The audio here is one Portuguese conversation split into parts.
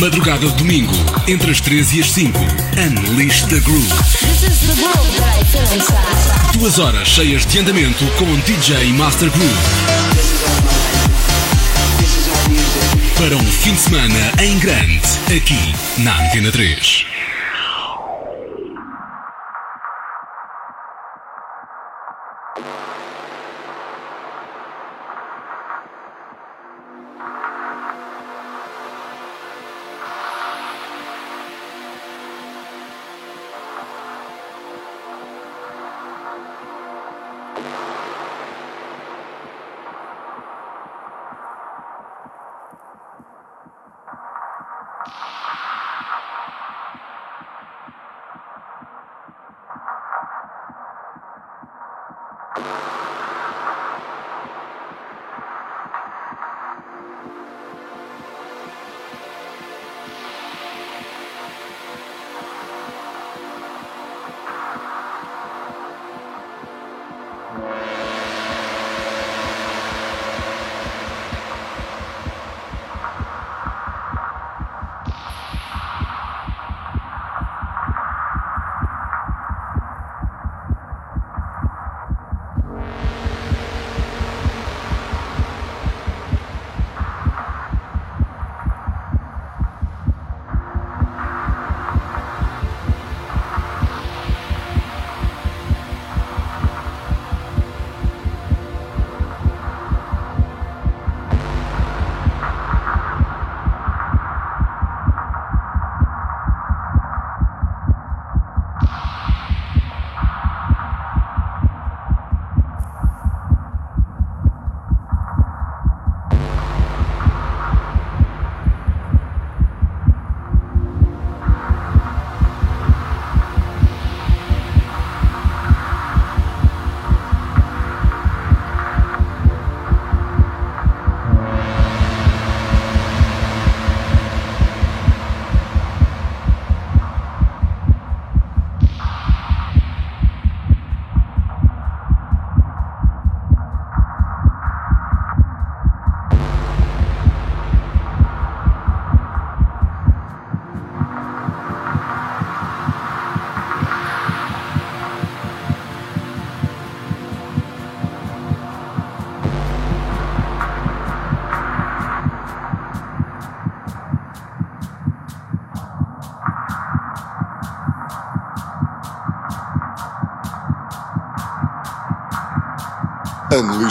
Madrugada de domingo, entre as 3 e as 5. Unleash the Groove. Duas horas cheias de andamento com DJ Master Groove. Para um fim de semana em grande, aqui na Antena 3.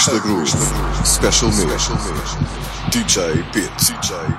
The groove, Special Mix, DJ Pit, DJ Pit.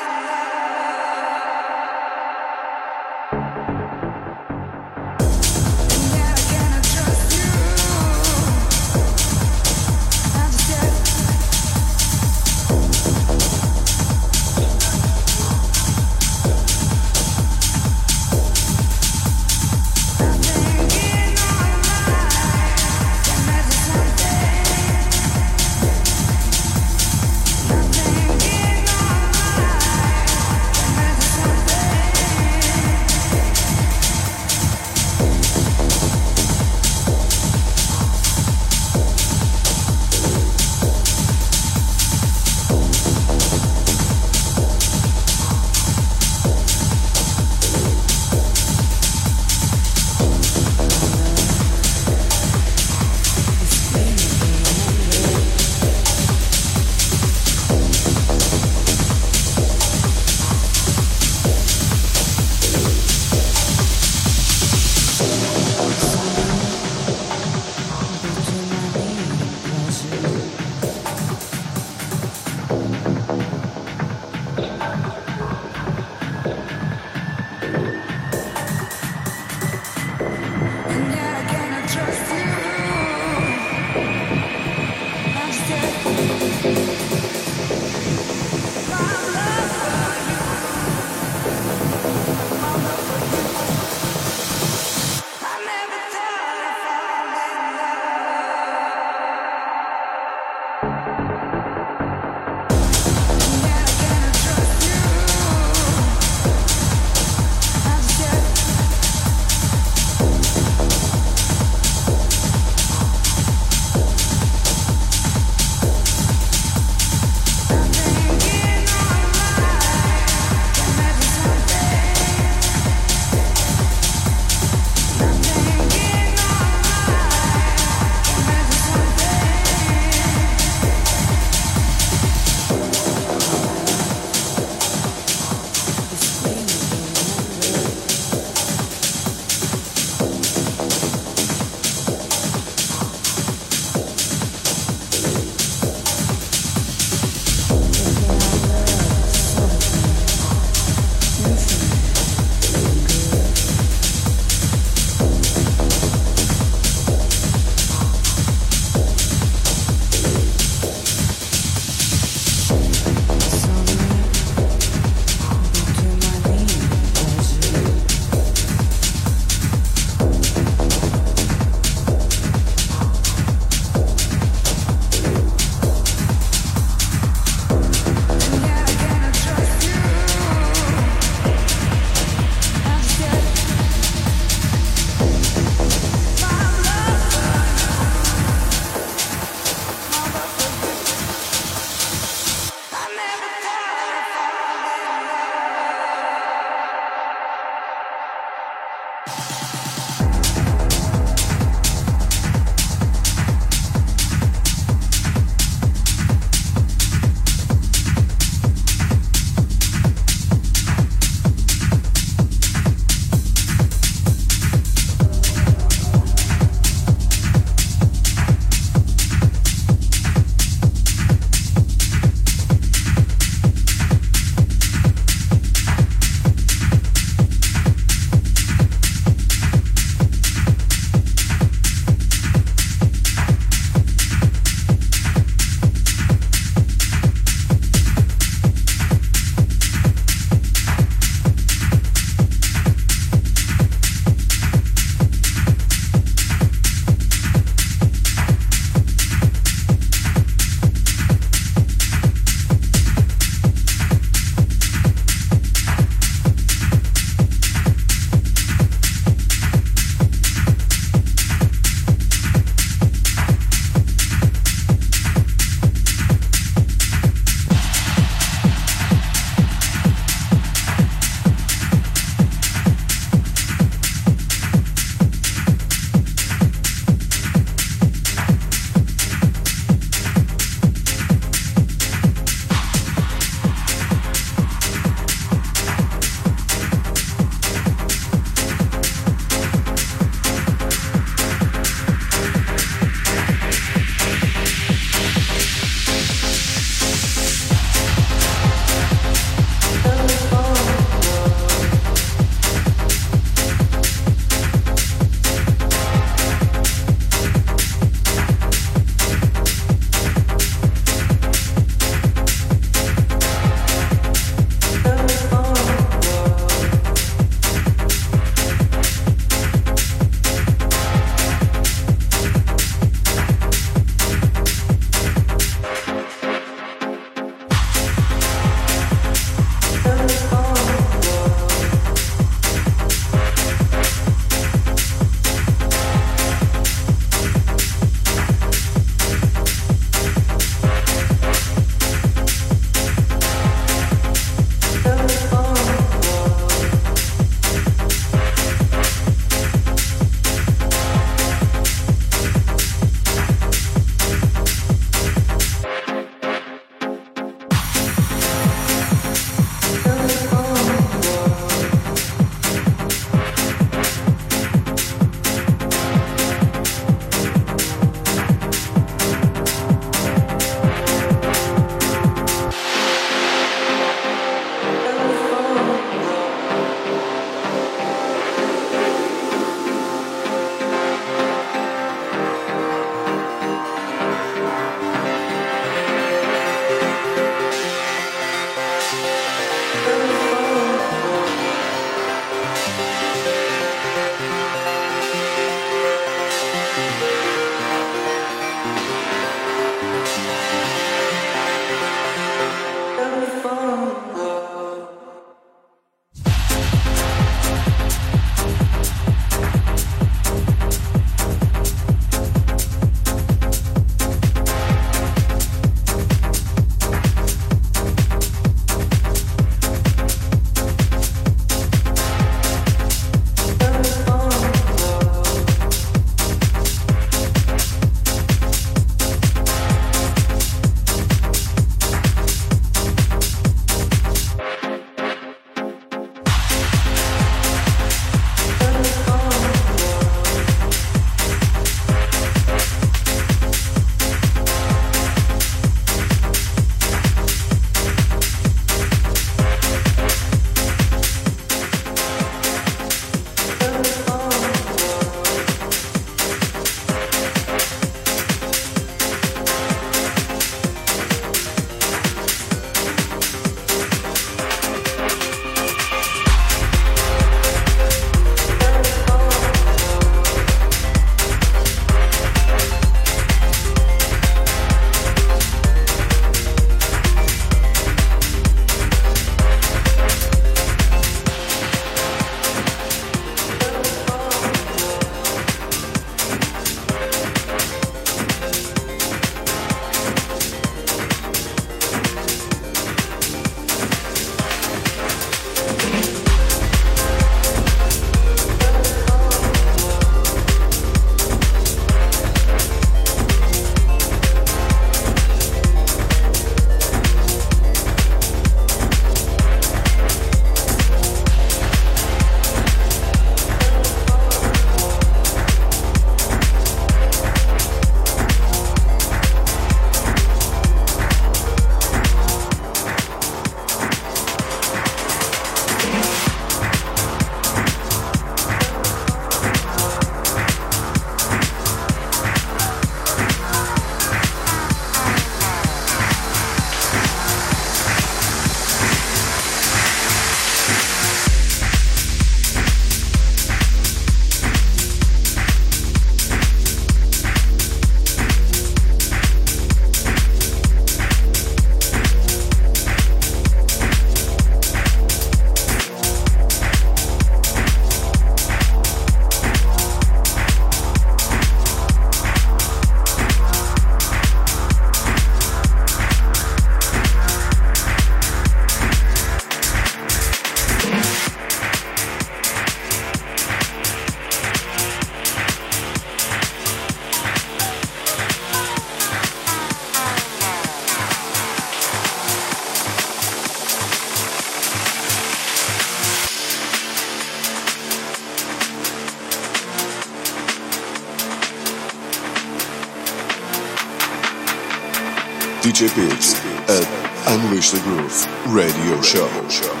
DJ Pips at Unleash the Groove Radio Show.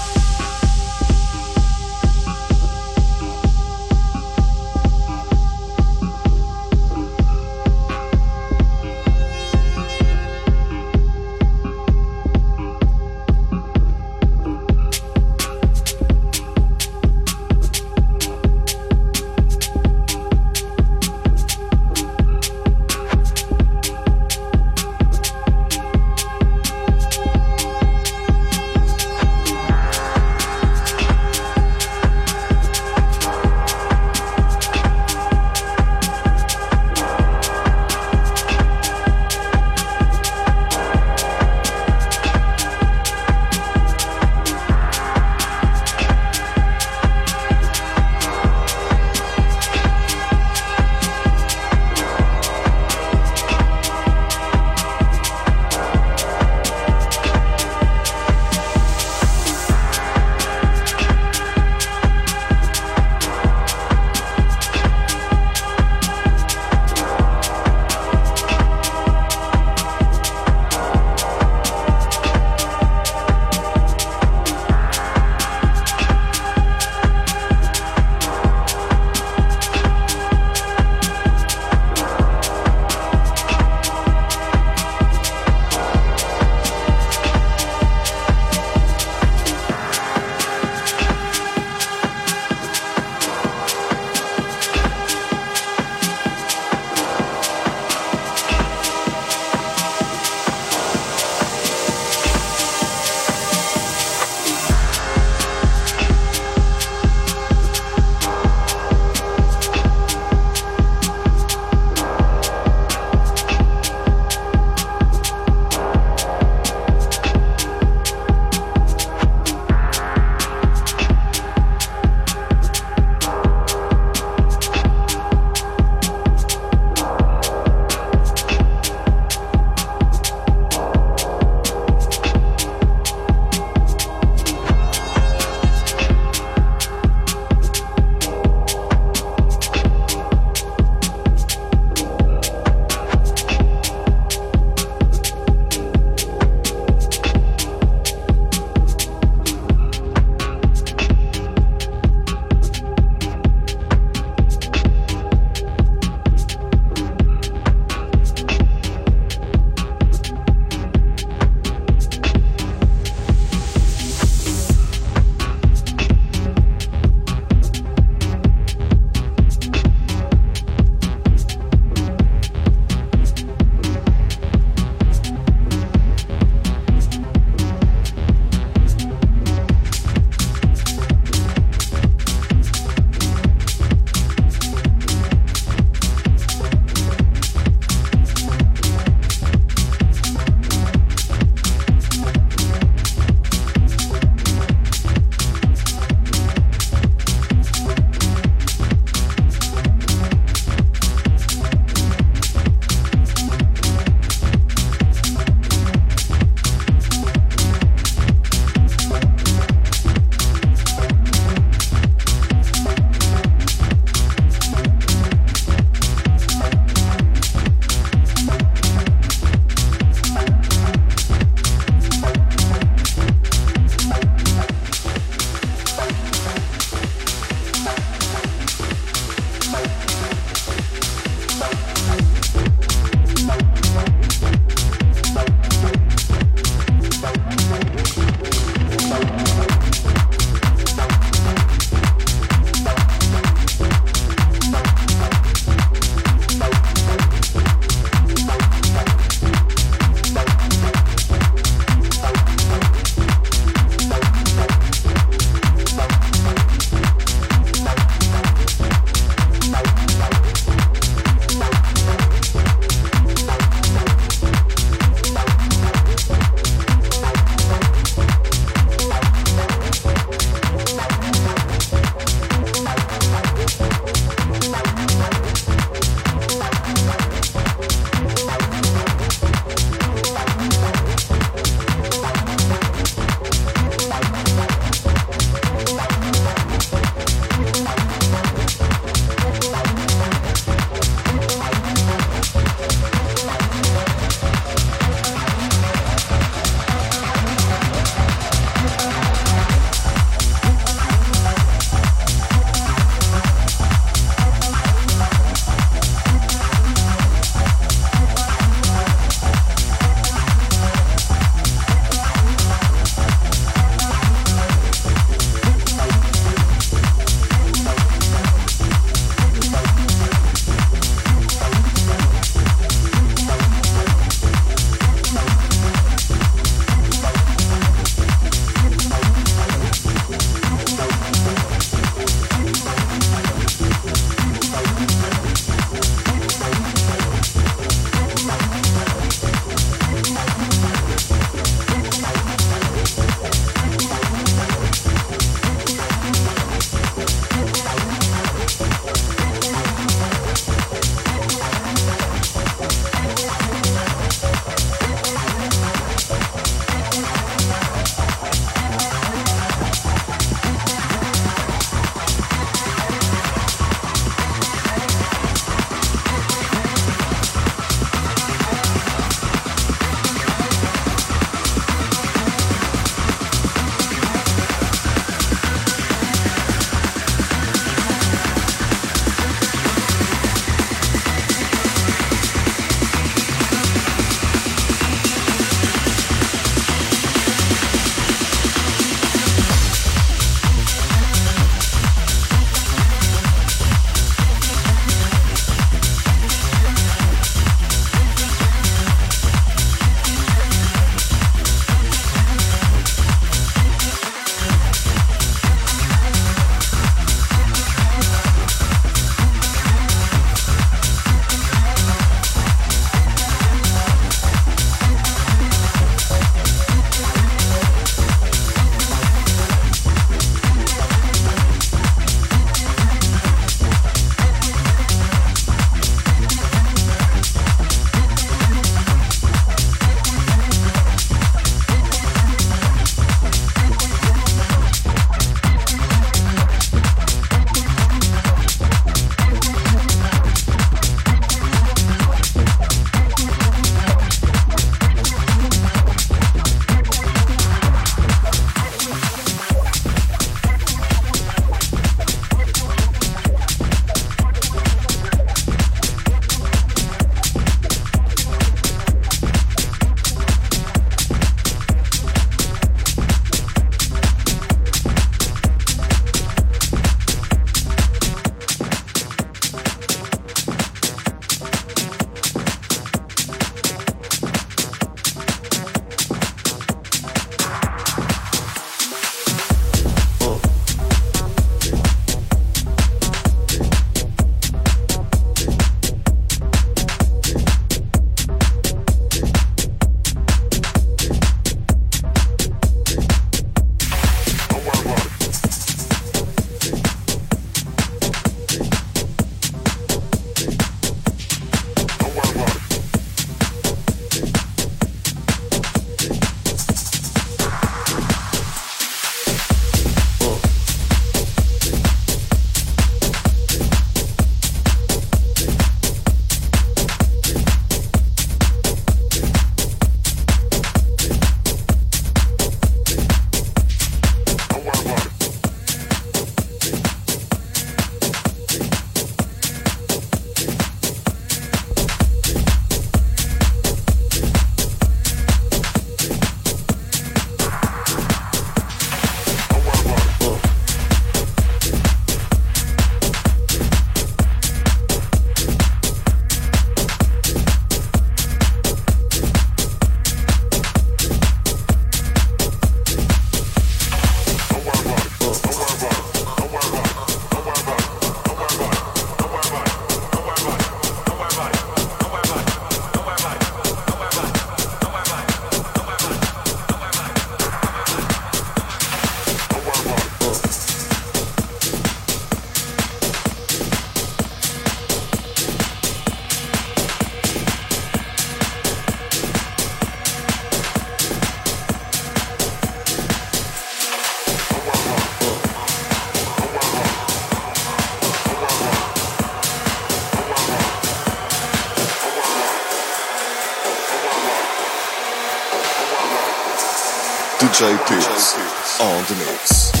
DJ Tips on the mix.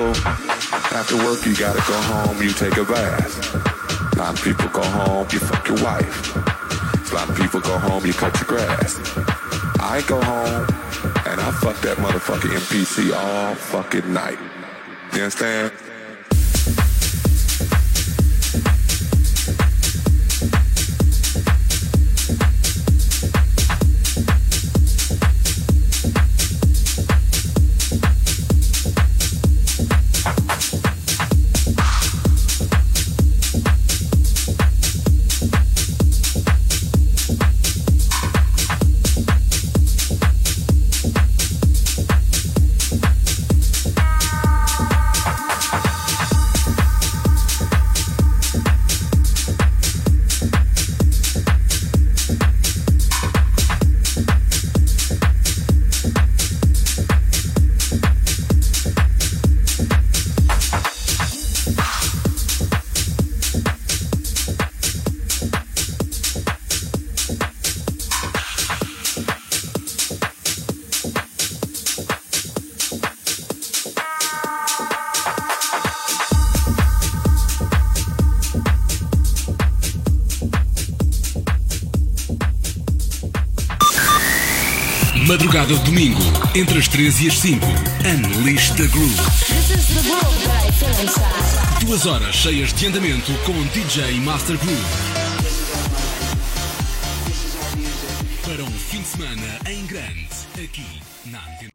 people, after work you gotta go home, you take a bath. A lot of people go home, you fuck your wife. A lot of people go home, you cut your grass. I go home and I fuck that motherfucking NPC all fucking night. You understand? às 3 e às 5. Unleash the Groove. Duas horas cheias de andamento com DJ Master Groove.